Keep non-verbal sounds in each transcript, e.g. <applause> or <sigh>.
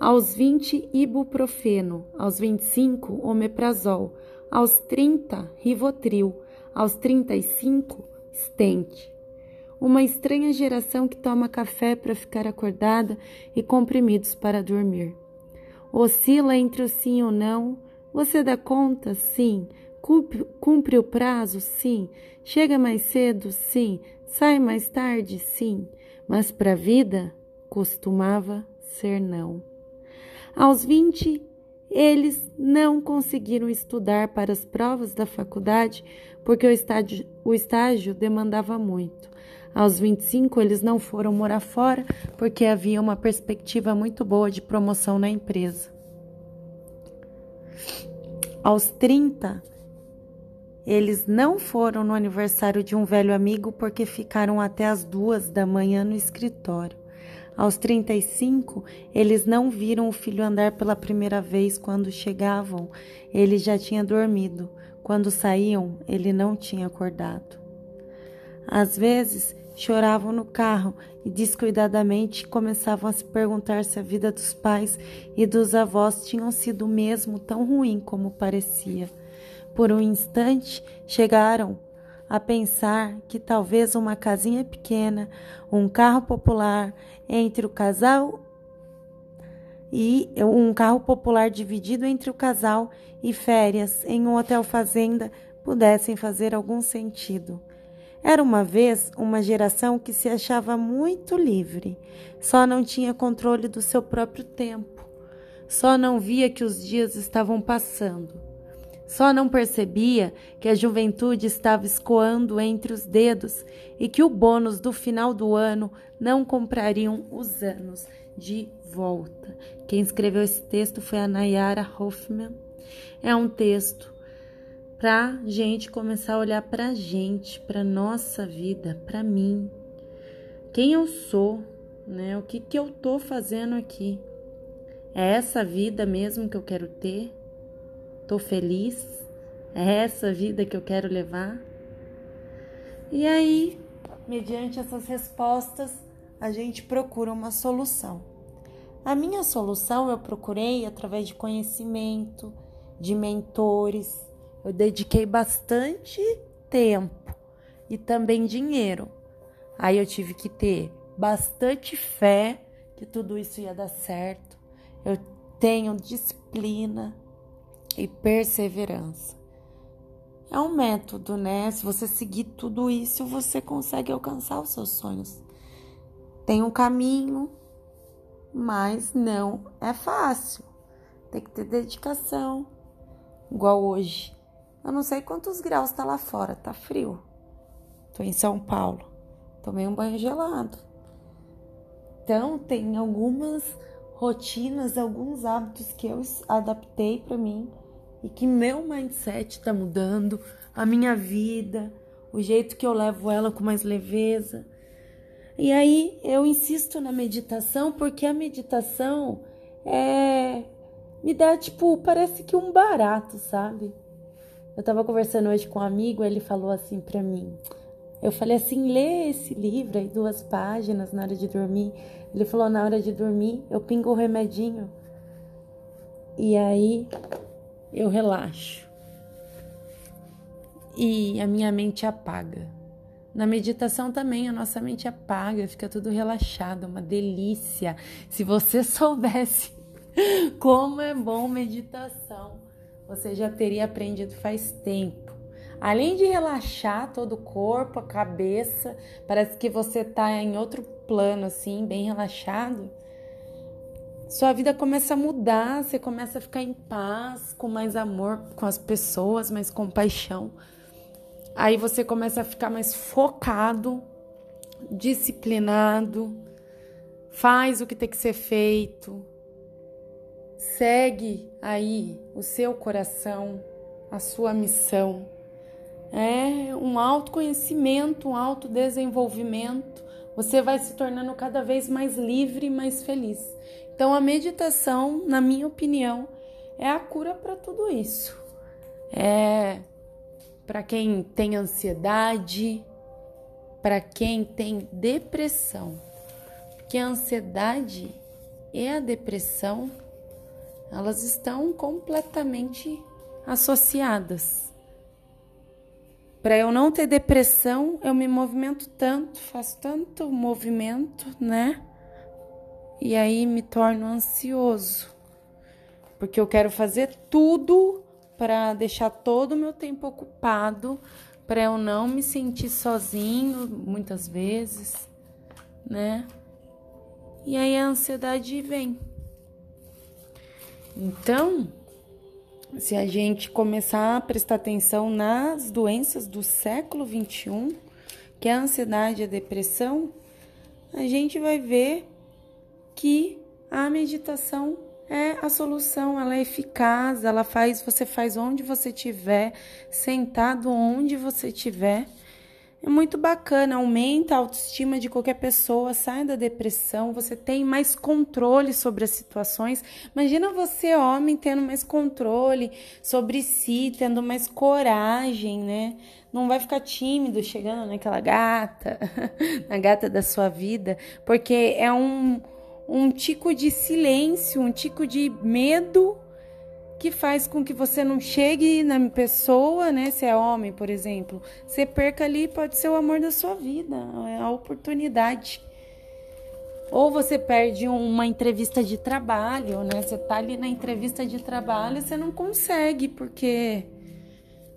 aos 20, ibuprofeno, aos 25, omeprazol, aos 30, rivotril, aos 35, stent. Uma estranha geração que toma café para ficar acordada e comprimidos para dormir. Oscila entre o sim e o não. Você dá conta? Sim. Cumpre, cumpre o prazo? Sim. Chega mais cedo? Sim. Sai mais tarde? Sim. Mas para a vida costumava ser não. Aos 20, eles não conseguiram estudar para as provas da faculdade porque o estágio, o estágio demandava muito. Aos 25, eles não foram morar fora porque havia uma perspectiva muito boa de promoção na empresa. Aos 30, eles não foram no aniversário de um velho amigo porque ficaram até as duas da manhã no escritório. Aos 35, eles não viram o filho andar pela primeira vez quando chegavam. Ele já tinha dormido. Quando saíam, ele não tinha acordado. Às vezes, choravam no carro e descuidadamente começavam a se perguntar se a vida dos pais e dos avós tinham sido mesmo tão ruim como parecia. Por um instante, chegaram a pensar que talvez uma casinha pequena, um carro popular entre o casal e um carro popular dividido entre o casal e férias em um hotel fazenda pudessem fazer algum sentido. Era uma vez uma geração que se achava muito livre, só não tinha controle do seu próprio tempo, só não via que os dias estavam passando, só não percebia que a juventude estava escoando entre os dedos e que o bônus do final do ano não comprariam os anos de volta. Quem escreveu esse texto foi a Nayara Hoffman. É um texto para gente começar a olhar para a gente, para nossa vida, para mim, quem eu sou, né? O que que eu tô fazendo aqui? É essa vida mesmo que eu quero ter? Tô feliz? É essa vida que eu quero levar? E aí, mediante essas respostas, a gente procura uma solução. A minha solução eu procurei através de conhecimento, de mentores, eu dediquei bastante tempo e também dinheiro. Aí eu tive que ter bastante fé que tudo isso ia dar certo. Eu tenho disciplina e perseverança. É um método, né? Se você seguir tudo isso, você consegue alcançar os seus sonhos. Tem um caminho, mas não é fácil. Tem que ter dedicação, igual hoje. Eu não sei quantos graus tá lá fora, tá frio. Tô em São Paulo. Tomei um banho gelado. Então, tem algumas rotinas, alguns hábitos que eu adaptei para mim e que meu mindset tá mudando, a minha vida, o jeito que eu levo ela com mais leveza. E aí eu insisto na meditação porque a meditação é me dá tipo, parece que um barato, sabe? Eu tava conversando hoje com um amigo, ele falou assim para mim. Eu falei assim, lê esse livro aí, duas páginas na hora de dormir. Ele falou, na hora de dormir, eu pingo o remedinho. E aí eu relaxo. E a minha mente apaga. Na meditação também a nossa mente apaga, fica tudo relaxado, uma delícia. Se você <laughs> soubesse como é bom meditação você já teria aprendido faz tempo. Além de relaxar todo o corpo, a cabeça, parece que você está em outro plano, assim, bem relaxado. Sua vida começa a mudar, você começa a ficar em paz, com mais amor com as pessoas, mais compaixão. Aí você começa a ficar mais focado, disciplinado, faz o que tem que ser feito, Segue aí o seu coração, a sua missão. É um autoconhecimento, um autodesenvolvimento. Você vai se tornando cada vez mais livre mais feliz. Então, a meditação, na minha opinião, é a cura para tudo isso. É para quem tem ansiedade, para quem tem depressão. Porque a ansiedade e a depressão, elas estão completamente associadas. Para eu não ter depressão, eu me movimento tanto, faço tanto movimento, né? E aí me torno ansioso. Porque eu quero fazer tudo para deixar todo o meu tempo ocupado, para eu não me sentir sozinho muitas vezes, né? E aí a ansiedade vem. Então, se a gente começar a prestar atenção nas doenças do século 21, que é a ansiedade e a depressão, a gente vai ver que a meditação é a solução, ela é eficaz, ela faz, você faz onde você estiver, sentado onde você estiver é muito bacana, aumenta a autoestima de qualquer pessoa, sai da depressão, você tem mais controle sobre as situações. Imagina você, homem, tendo mais controle sobre si, tendo mais coragem, né? Não vai ficar tímido chegando naquela gata, <laughs> na gata da sua vida, porque é um, um tico de silêncio, um tico de medo que faz com que você não chegue na pessoa, né? Se é homem, por exemplo, você perca ali, pode ser o amor da sua vida, é a oportunidade. Ou você perde uma entrevista de trabalho, né? Você tá ali na entrevista de trabalho e você não consegue, porque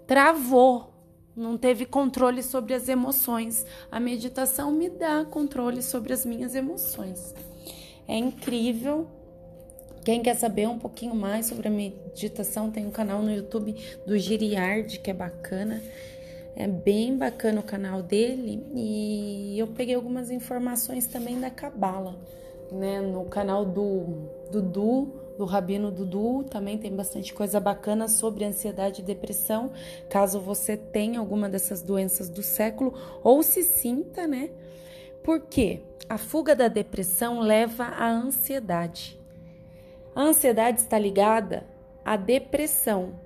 travou, não teve controle sobre as emoções. A meditação me dá controle sobre as minhas emoções. É incrível quem quer saber um pouquinho mais sobre a meditação, tem um canal no YouTube do Giriard, que é bacana. É bem bacana o canal dele e eu peguei algumas informações também da Cabala, né? No canal do Dudu, do Rabino Dudu, também tem bastante coisa bacana sobre ansiedade e depressão, caso você tenha alguma dessas doenças do século ou se sinta, né? Porque a fuga da depressão leva à ansiedade. A ansiedade está ligada à depressão.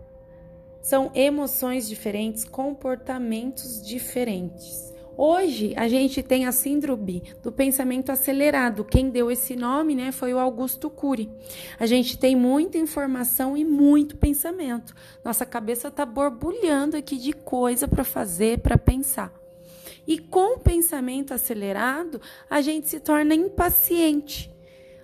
São emoções diferentes, comportamentos diferentes. Hoje a gente tem a síndrome do pensamento acelerado. Quem deu esse nome, né, foi o Augusto Cury. A gente tem muita informação e muito pensamento. Nossa cabeça está borbulhando aqui de coisa para fazer, para pensar. E com o pensamento acelerado, a gente se torna impaciente.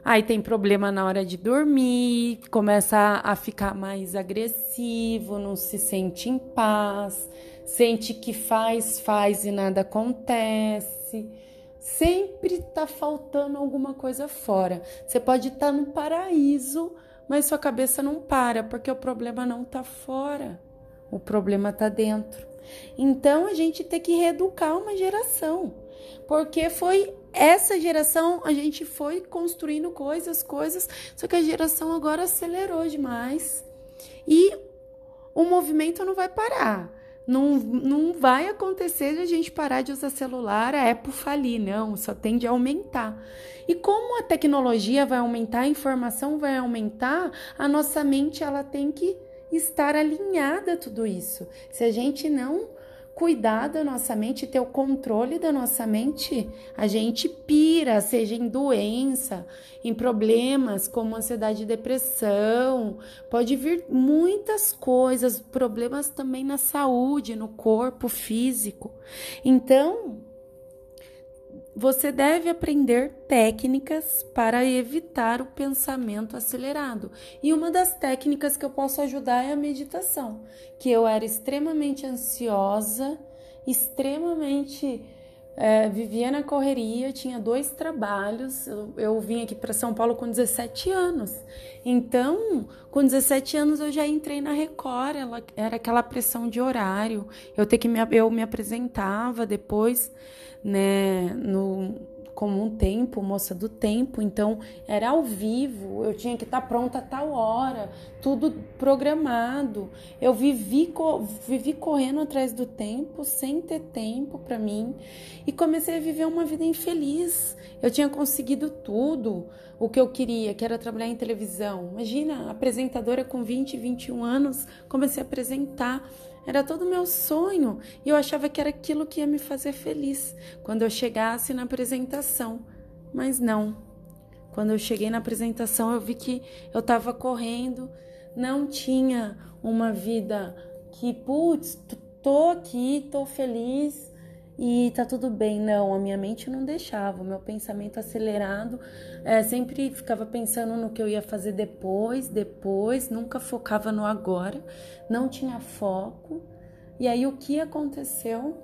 Aí tem problema na hora de dormir, começa a ficar mais agressivo, não se sente em paz, sente que faz, faz e nada acontece. Sempre tá faltando alguma coisa fora. Você pode estar tá no paraíso, mas sua cabeça não para, porque o problema não tá fora. O problema tá dentro. Então a gente tem que reeducar uma geração, porque foi essa geração a gente foi construindo coisas, coisas, só que a geração agora acelerou demais e o movimento não vai parar. Não, não vai acontecer de a gente parar de usar celular, a Apple falir, não, só tende a aumentar. E como a tecnologia vai aumentar, a informação vai aumentar, a nossa mente ela tem que estar alinhada a tudo isso. Se a gente não cuidar da nossa mente, ter o controle da nossa mente, a gente pira, seja em doença, em problemas como ansiedade e depressão, pode vir muitas coisas, problemas também na saúde, no corpo físico. Então, você deve aprender técnicas para evitar o pensamento acelerado. E uma das técnicas que eu posso ajudar é a meditação, que eu era extremamente ansiosa, extremamente é, vivia na correria, tinha dois trabalhos. Eu, eu vim aqui para São Paulo com 17 anos. Então, com 17 anos eu já entrei na Record, ela, era aquela pressão de horário. Eu ter que me, eu me apresentava depois né, no, como um tempo, moça do tempo, então era ao vivo, eu tinha que estar pronta a tal hora, tudo programado. Eu vivi, vivi correndo atrás do tempo, sem ter tempo para mim, e comecei a viver uma vida infeliz. Eu tinha conseguido tudo o que eu queria, que era trabalhar em televisão. Imagina, apresentadora com 20, 21 anos, comecei a apresentar era todo o meu sonho e eu achava que era aquilo que ia me fazer feliz quando eu chegasse na apresentação. Mas não. Quando eu cheguei na apresentação, eu vi que eu estava correndo, não tinha uma vida que, putz, tô aqui, tô feliz e tá tudo bem. Não, a minha mente não deixava, o meu pensamento acelerado, é, sempre ficava pensando no que eu ia fazer depois, depois, nunca focava no agora, não tinha foco. E aí o que aconteceu?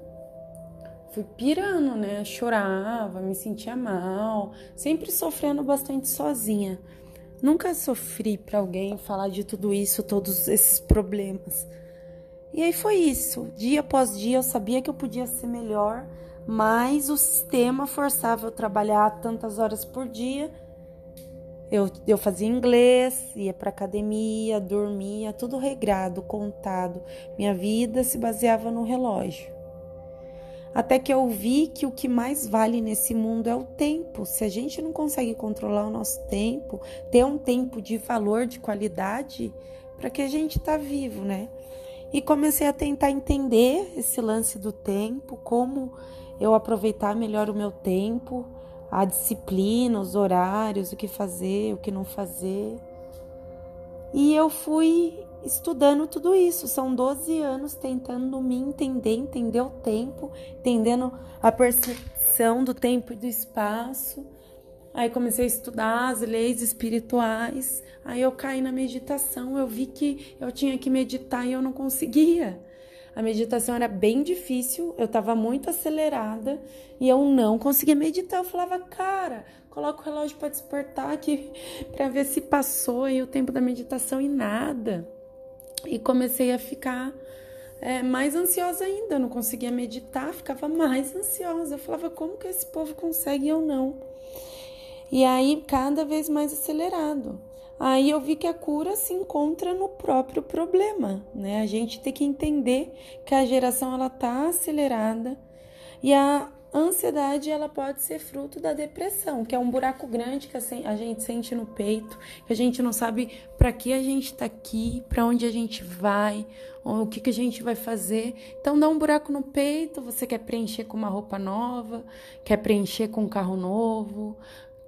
Fui pirando, né? Chorava, me sentia mal, sempre sofrendo bastante sozinha. Nunca sofri para alguém falar de tudo isso, todos esses problemas. E aí foi isso. Dia após dia eu sabia que eu podia ser melhor, mas o sistema forçava eu trabalhar tantas horas por dia. Eu, eu fazia inglês, ia para academia, dormia, tudo regrado, contado. Minha vida se baseava no relógio. Até que eu vi que o que mais vale nesse mundo é o tempo. Se a gente não consegue controlar o nosso tempo, ter um tempo de valor, de qualidade, para que a gente está vivo, né? E comecei a tentar entender esse lance do tempo, como eu aproveitar melhor o meu tempo, a disciplina, os horários, o que fazer, o que não fazer. E eu fui estudando tudo isso. São 12 anos tentando me entender, entender o tempo, entendendo a percepção do tempo e do espaço. Aí comecei a estudar as leis espirituais. Aí eu caí na meditação. Eu vi que eu tinha que meditar e eu não conseguia. A meditação era bem difícil, eu estava muito acelerada e eu não conseguia meditar. Eu falava, cara, coloca o relógio para despertar aqui <laughs> para ver se passou aí o tempo da meditação e nada. E comecei a ficar é, mais ansiosa ainda, não conseguia meditar, ficava mais ansiosa. Eu falava, como que esse povo consegue e eu não? E aí, cada vez mais acelerado. Aí eu vi que a cura se encontra no próprio problema, né? A gente tem que entender que a geração ela tá acelerada e a ansiedade ela pode ser fruto da depressão, que é um buraco grande que a gente sente no peito, que a gente não sabe para que a gente está aqui, para onde a gente vai, o que, que a gente vai fazer. Então dá um buraco no peito, você quer preencher com uma roupa nova, quer preencher com um carro novo,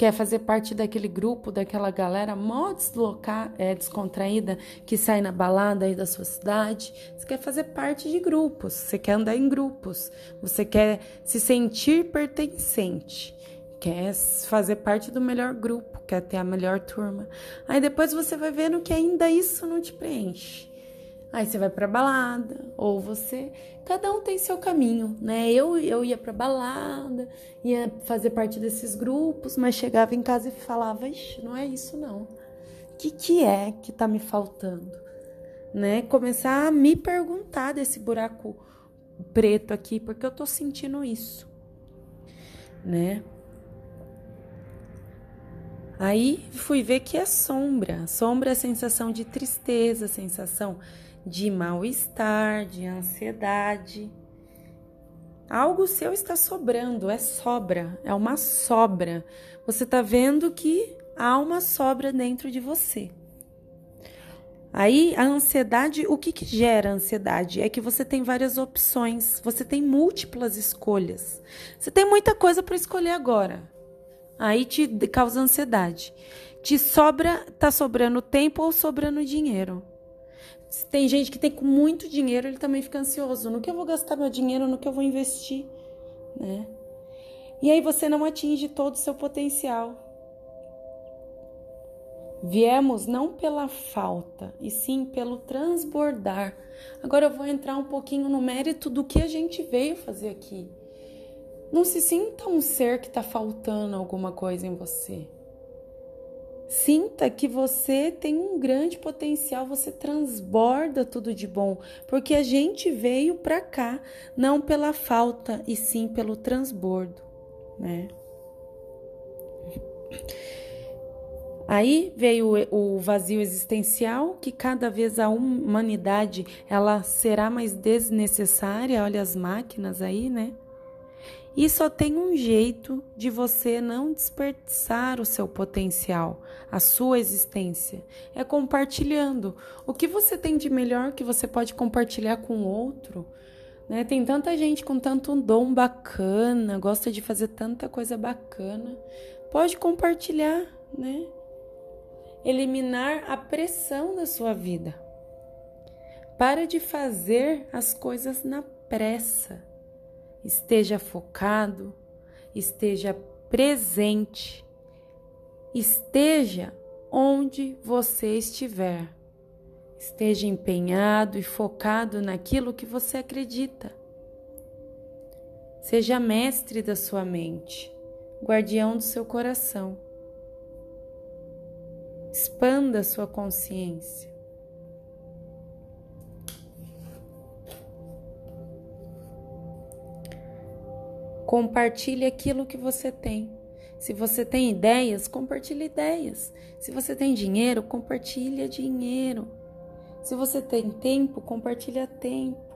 quer fazer parte daquele grupo, daquela galera mó deslocar, é, descontraída que sai na balada aí da sua cidade. Você quer fazer parte de grupos, você quer andar em grupos, você quer se sentir pertencente, quer fazer parte do melhor grupo, quer ter a melhor turma. Aí depois você vai vendo que ainda isso não te preenche. Aí você vai pra balada, ou você. Cada um tem seu caminho, né? Eu, eu ia pra balada, ia fazer parte desses grupos, mas chegava em casa e falava: Ixi, não é isso não. O que, que é que tá me faltando? Né? Começar a me perguntar desse buraco preto aqui, porque eu tô sentindo isso, né? Aí fui ver que é sombra. Sombra é a sensação de tristeza, sensação de mal-estar, de ansiedade. Algo seu está sobrando, é sobra, é uma sobra. Você está vendo que há uma sobra dentro de você. Aí a ansiedade, o que, que gera ansiedade? É que você tem várias opções, você tem múltiplas escolhas. Você tem muita coisa para escolher agora. Aí te causa ansiedade. Te sobra, tá sobrando tempo ou sobrando dinheiro. Se tem gente que tem muito dinheiro, ele também fica ansioso. No que eu vou gastar meu dinheiro, no que eu vou investir, né? E aí você não atinge todo o seu potencial. Viemos não pela falta, e sim pelo transbordar. Agora eu vou entrar um pouquinho no mérito do que a gente veio fazer aqui. Não se sinta um ser que está faltando alguma coisa em você. Sinta que você tem um grande potencial, você transborda tudo de bom, porque a gente veio para cá não pela falta e sim pelo transbordo, né? Aí veio o vazio existencial, que cada vez a humanidade ela será mais desnecessária, olha as máquinas aí, né? E só tem um jeito de você não desperdiçar o seu potencial, a sua existência. É compartilhando. O que você tem de melhor que você pode compartilhar com outro. Né? Tem tanta gente com tanto dom bacana, gosta de fazer tanta coisa bacana. Pode compartilhar, né? Eliminar a pressão da sua vida. Para de fazer as coisas na pressa. Esteja focado, esteja presente, esteja onde você estiver. Esteja empenhado e focado naquilo que você acredita. Seja mestre da sua mente, guardião do seu coração. Expanda sua consciência. Compartilhe aquilo que você tem. Se você tem ideias, compartilhe ideias. Se você tem dinheiro, compartilhe dinheiro. Se você tem tempo, compartilha tempo.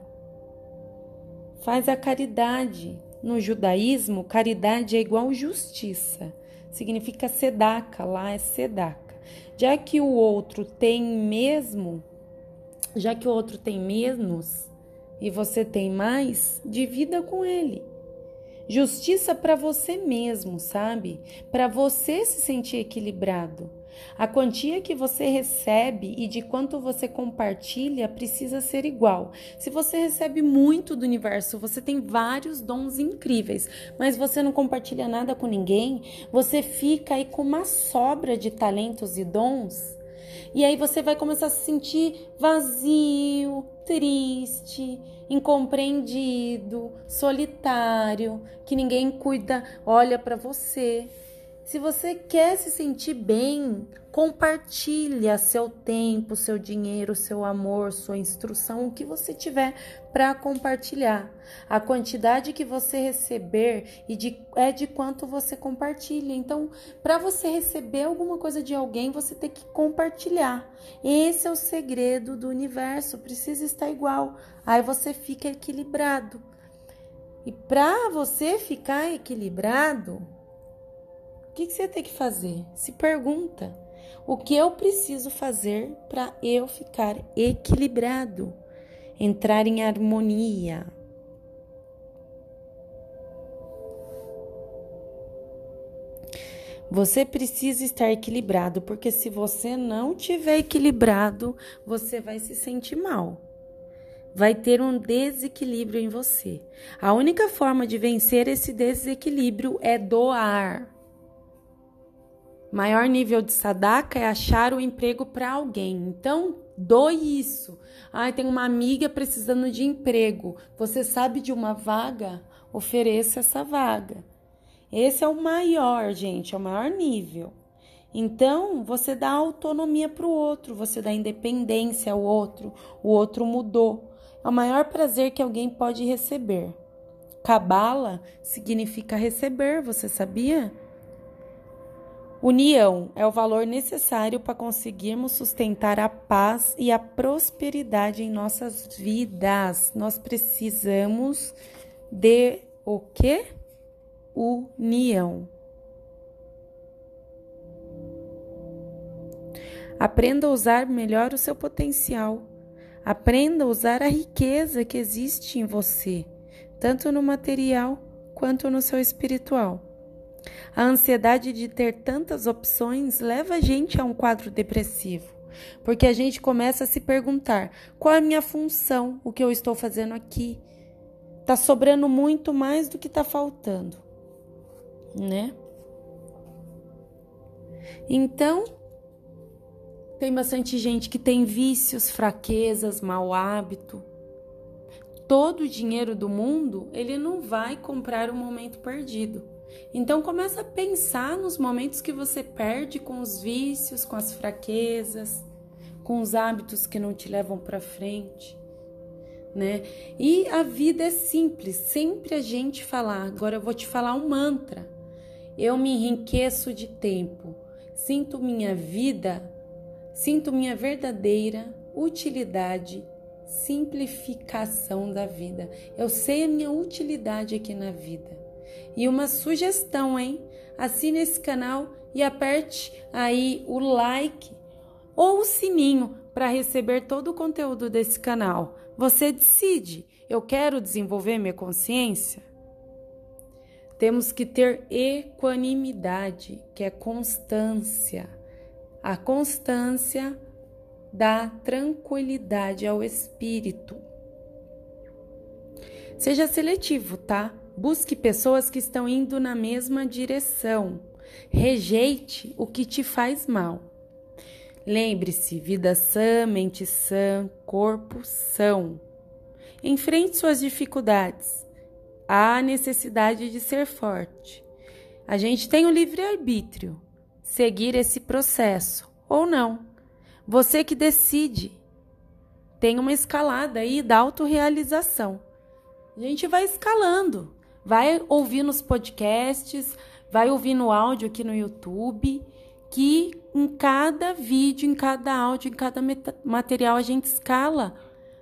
Faz a caridade. No judaísmo, caridade é igual justiça. Significa sedaca, lá é sedaca. Já que o outro tem mesmo, já que o outro tem menos e você tem mais, divida com ele. Justiça para você mesmo, sabe? Para você se sentir equilibrado. A quantia que você recebe e de quanto você compartilha precisa ser igual. Se você recebe muito do universo, você tem vários dons incríveis, mas você não compartilha nada com ninguém, você fica aí com uma sobra de talentos e dons. E aí você vai começar a se sentir vazio, triste, incompreendido, solitário, que ninguém cuida, olha para você. Se você quer se sentir bem, compartilha seu tempo, seu dinheiro, seu amor, sua instrução, o que você tiver para compartilhar. A quantidade que você receber e de, é de quanto você compartilha. Então, para você receber alguma coisa de alguém, você tem que compartilhar. Esse é o segredo do universo, precisa estar igual. Aí você fica equilibrado. E para você ficar equilibrado, que, que você tem que fazer? Se pergunta: o que eu preciso fazer para eu ficar equilibrado, entrar em harmonia? Você precisa estar equilibrado, porque se você não tiver equilibrado, você vai se sentir mal. Vai ter um desequilíbrio em você. A única forma de vencer esse desequilíbrio é doar. Maior nível de sadaka é achar o emprego para alguém. Então, doe isso. Ah, tem uma amiga precisando de emprego. Você sabe de uma vaga? Ofereça essa vaga. Esse é o maior, gente, é o maior nível. Então, você dá autonomia para o outro, você dá independência ao outro, o outro mudou. É o maior prazer que alguém pode receber. Cabala significa receber, você sabia? União é o valor necessário para conseguirmos sustentar a paz e a prosperidade em nossas vidas. Nós precisamos de o quê? União. Aprenda a usar melhor o seu potencial. Aprenda a usar a riqueza que existe em você, tanto no material quanto no seu espiritual. A ansiedade de ter tantas opções leva a gente a um quadro depressivo, porque a gente começa a se perguntar: qual é a minha função, o que eu estou fazendo aqui? Tá sobrando muito mais do que tá faltando, né? Então, tem bastante gente que tem vícios, fraquezas, mau hábito. Todo o dinheiro do mundo, ele não vai comprar o momento perdido. Então começa a pensar nos momentos que você perde com os vícios, com as fraquezas, com os hábitos que não te levam para frente, né? E a vida é simples, sempre a gente falar. Agora eu vou te falar um mantra. Eu me enriqueço de tempo. Sinto minha vida, sinto minha verdadeira utilidade, simplificação da vida. Eu sei a minha utilidade aqui na vida. E uma sugestão, hein? Assine esse canal e aperte aí o like ou o sininho para receber todo o conteúdo desse canal. Você decide. Eu quero desenvolver minha consciência? Temos que ter equanimidade, que é constância. A constância dá tranquilidade ao espírito. Seja seletivo, tá? Busque pessoas que estão indo na mesma direção. Rejeite o que te faz mal. Lembre-se: vida sã, mente sã, corpo são. Enfrente suas dificuldades. Há necessidade de ser forte. A gente tem o livre-arbítrio, seguir esse processo ou não. Você que decide. Tem uma escalada aí da autorrealização. A gente vai escalando, vai ouvir nos podcasts, vai ouvir no áudio aqui no YouTube, que em cada vídeo, em cada áudio, em cada material a gente escala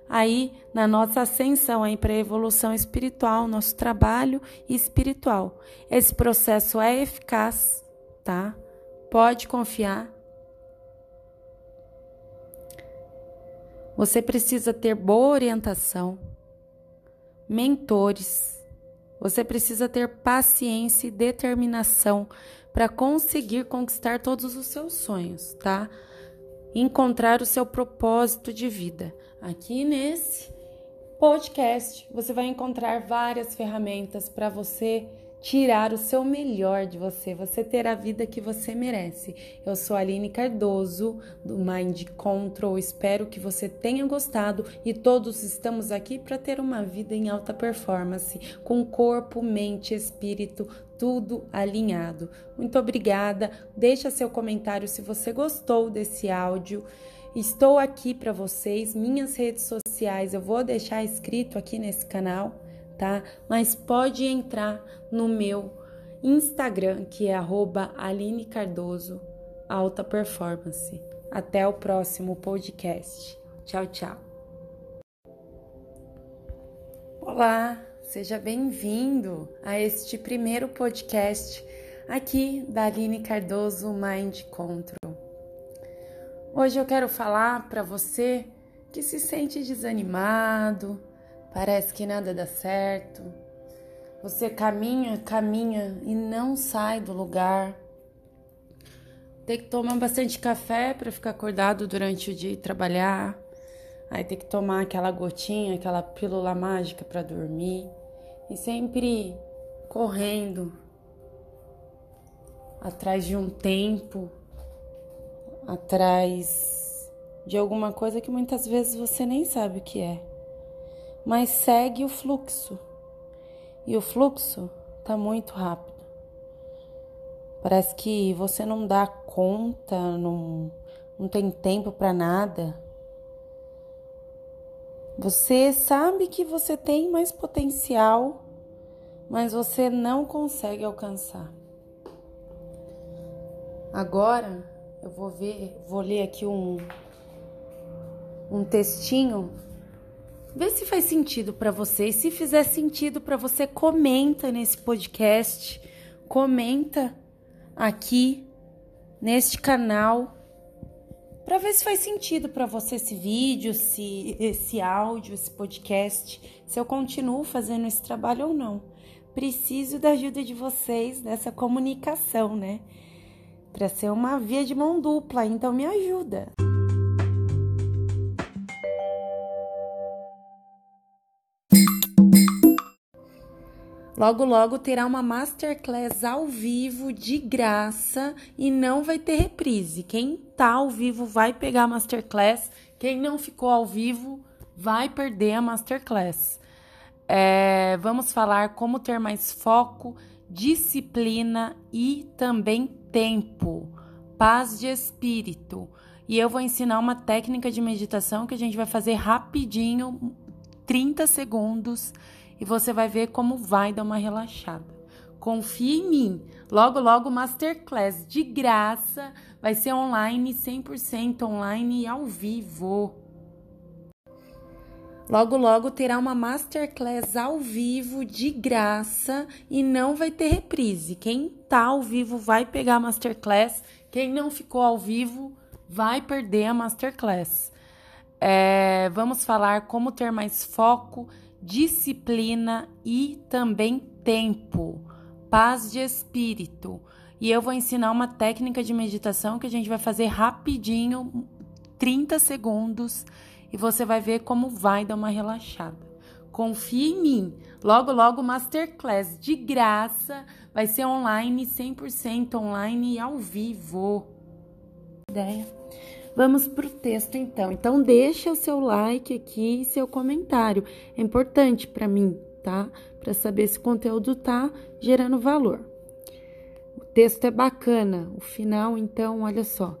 aí na nossa ascensão aí para a evolução espiritual, nosso trabalho espiritual. Esse processo é eficaz, tá? Pode confiar. Você precisa ter boa orientação mentores. Você precisa ter paciência e determinação para conseguir conquistar todos os seus sonhos, tá? Encontrar o seu propósito de vida. Aqui nesse podcast, você vai encontrar várias ferramentas para você tirar o seu melhor de você, você ter a vida que você merece. Eu sou Aline Cardoso, do Mind Control. Espero que você tenha gostado e todos estamos aqui para ter uma vida em alta performance, com corpo, mente, espírito, tudo alinhado. Muito obrigada. Deixa seu comentário se você gostou desse áudio. Estou aqui para vocês, minhas redes sociais eu vou deixar escrito aqui nesse canal tá? Mas pode entrar no meu Instagram, que é Aline Cardoso Alta Performance. Até o próximo podcast. Tchau, tchau. Olá, seja bem-vindo a este primeiro podcast aqui da Aline Cardoso Mind Control. Hoje eu quero falar para você que se sente desanimado, Parece que nada dá certo. Você caminha, caminha e não sai do lugar. Tem que tomar bastante café para ficar acordado durante o dia e trabalhar. Aí tem que tomar aquela gotinha, aquela pílula mágica para dormir. E sempre correndo atrás de um tempo, atrás de alguma coisa que muitas vezes você nem sabe o que é mas segue o fluxo. E o fluxo está muito rápido. Parece que você não dá conta, não, não tem tempo para nada. Você sabe que você tem mais potencial, mas você não consegue alcançar. Agora eu vou ver, vou ler aqui um um textinho Vê se faz sentido para você. E se fizer sentido para você, comenta nesse podcast, comenta aqui neste canal para ver se faz sentido para você esse vídeo, se esse áudio, esse podcast, se eu continuo fazendo esse trabalho ou não. Preciso da ajuda de vocês nessa comunicação, né? Para ser uma via de mão dupla, então me ajuda. Logo, logo terá uma masterclass ao vivo de graça e não vai ter reprise. Quem tá ao vivo vai pegar a masterclass, quem não ficou ao vivo vai perder a masterclass. É, vamos falar como ter mais foco, disciplina e também tempo, paz de espírito. E eu vou ensinar uma técnica de meditação que a gente vai fazer rapidinho, 30 segundos e você vai ver como vai dar uma relaxada. Confie em mim. Logo, logo, masterclass de graça. Vai ser online, 100% online e ao vivo. Logo, logo terá uma masterclass ao vivo de graça e não vai ter reprise. Quem tá ao vivo vai pegar a masterclass. Quem não ficou ao vivo vai perder a masterclass. É, vamos falar como ter mais foco disciplina e também tempo, paz de espírito. E eu vou ensinar uma técnica de meditação que a gente vai fazer rapidinho, 30 segundos, e você vai ver como vai dar uma relaxada. Confie em mim. Logo, logo, masterclass de graça. Vai ser online, 100% online e ao vivo. Ideia? Vamos para o texto então. Então, deixa o seu like aqui e seu comentário. É importante para mim, tá? Para saber se o conteúdo tá gerando valor. O texto é bacana. O final, então, olha só.